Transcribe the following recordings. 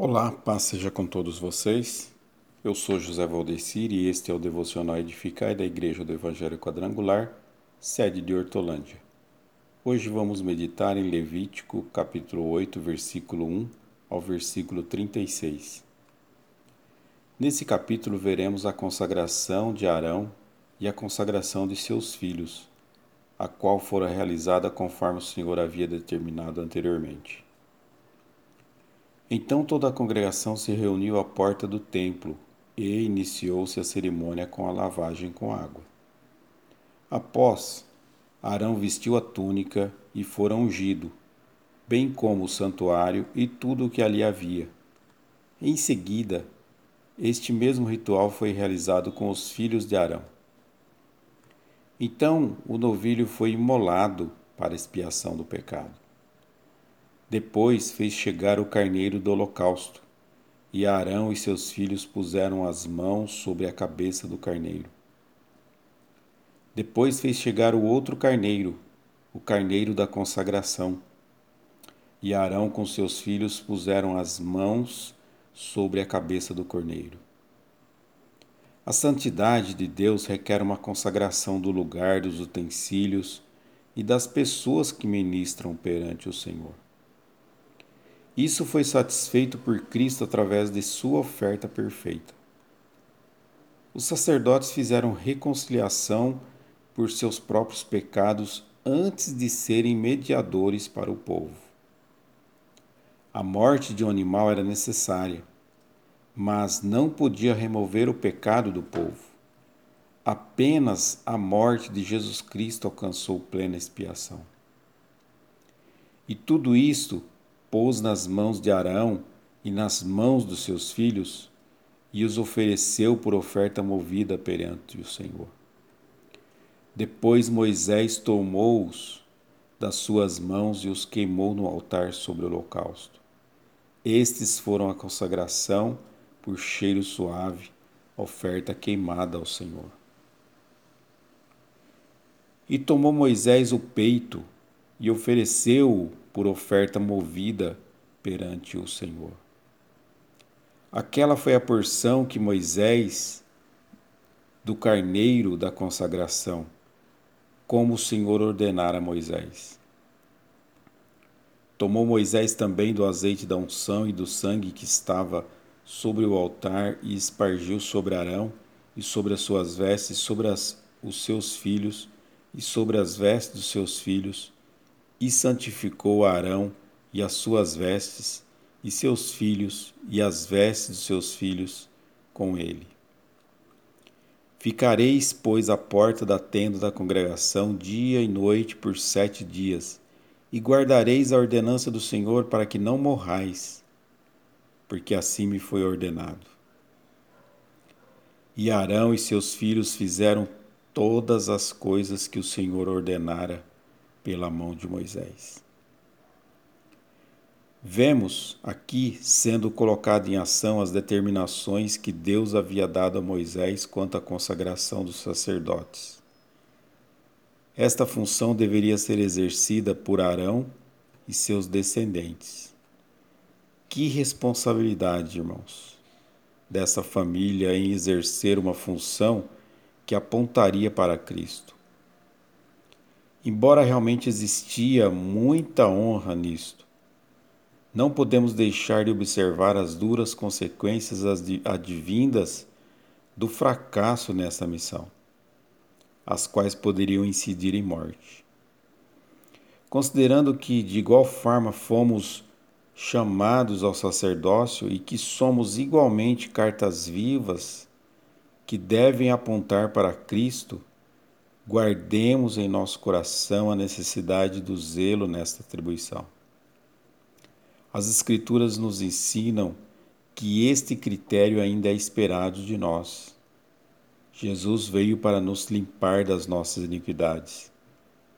Olá, paz seja com todos vocês. Eu sou José Valdecir e este é o Devocional Edificai da Igreja do Evangelho Quadrangular, sede de Hortolândia. Hoje vamos meditar em Levítico, capítulo 8, versículo 1 ao versículo 36. Nesse capítulo veremos a consagração de Arão e a consagração de seus filhos, a qual fora realizada conforme o Senhor havia determinado anteriormente. Então toda a congregação se reuniu à porta do templo e iniciou-se a cerimônia com a lavagem com água. Após, Arão vestiu a túnica e fora ungido, bem como o santuário e tudo o que ali havia. Em seguida, este mesmo ritual foi realizado com os filhos de Arão. Então o novilho foi imolado para expiação do pecado. Depois fez chegar o carneiro do holocausto, e Arão e seus filhos puseram as mãos sobre a cabeça do carneiro. Depois fez chegar o outro carneiro, o carneiro da consagração. E Arão com seus filhos puseram as mãos sobre a cabeça do corneiro. A santidade de Deus requer uma consagração do lugar, dos utensílios e das pessoas que ministram perante o Senhor. Isso foi satisfeito por Cristo através de sua oferta perfeita. Os sacerdotes fizeram reconciliação por seus próprios pecados antes de serem mediadores para o povo. A morte de um animal era necessária, mas não podia remover o pecado do povo. Apenas a morte de Jesus Cristo alcançou plena expiação. E tudo isto pôs nas mãos de Arão e nas mãos dos seus filhos e os ofereceu por oferta movida perante o Senhor. Depois Moisés tomou-os das suas mãos e os queimou no altar sobre o holocausto. Estes foram a consagração por cheiro suave, oferta queimada ao Senhor. E tomou Moisés o peito e ofereceu-o por oferta movida perante o Senhor. Aquela foi a porção que Moisés, do carneiro da consagração, como o Senhor ordenara a Moisés. Tomou Moisés também do azeite da unção e do sangue que estava sobre o altar e espargiu sobre Arão e sobre as suas vestes, sobre as, os seus filhos e sobre as vestes dos seus filhos e santificou Arão e as suas vestes, e seus filhos, e as vestes dos seus filhos com ele. Ficareis, pois, à porta da tenda da congregação dia e noite por sete dias, e guardareis a ordenança do Senhor para que não morrais, porque assim me foi ordenado. E Arão e seus filhos fizeram todas as coisas que o Senhor ordenara pela mão de Moisés. Vemos aqui sendo colocado em ação as determinações que Deus havia dado a Moisés quanto à consagração dos sacerdotes. Esta função deveria ser exercida por Arão e seus descendentes. Que responsabilidade, irmãos, dessa família em exercer uma função que apontaria para Cristo. Embora realmente existia muita honra nisto, não podemos deixar de observar as duras consequências advindas do fracasso nessa missão, as quais poderiam incidir em morte. Considerando que, de igual forma, fomos chamados ao sacerdócio e que somos igualmente cartas vivas que devem apontar para Cristo, guardemos em nosso coração a necessidade do zelo nesta atribuição. As Escrituras nos ensinam que este critério ainda é esperado de nós. Jesus veio para nos limpar das nossas iniquidades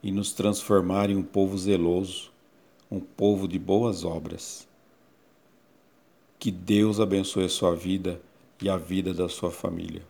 e nos transformar em um povo zeloso, um povo de boas obras. Que Deus abençoe a sua vida e a vida da sua família.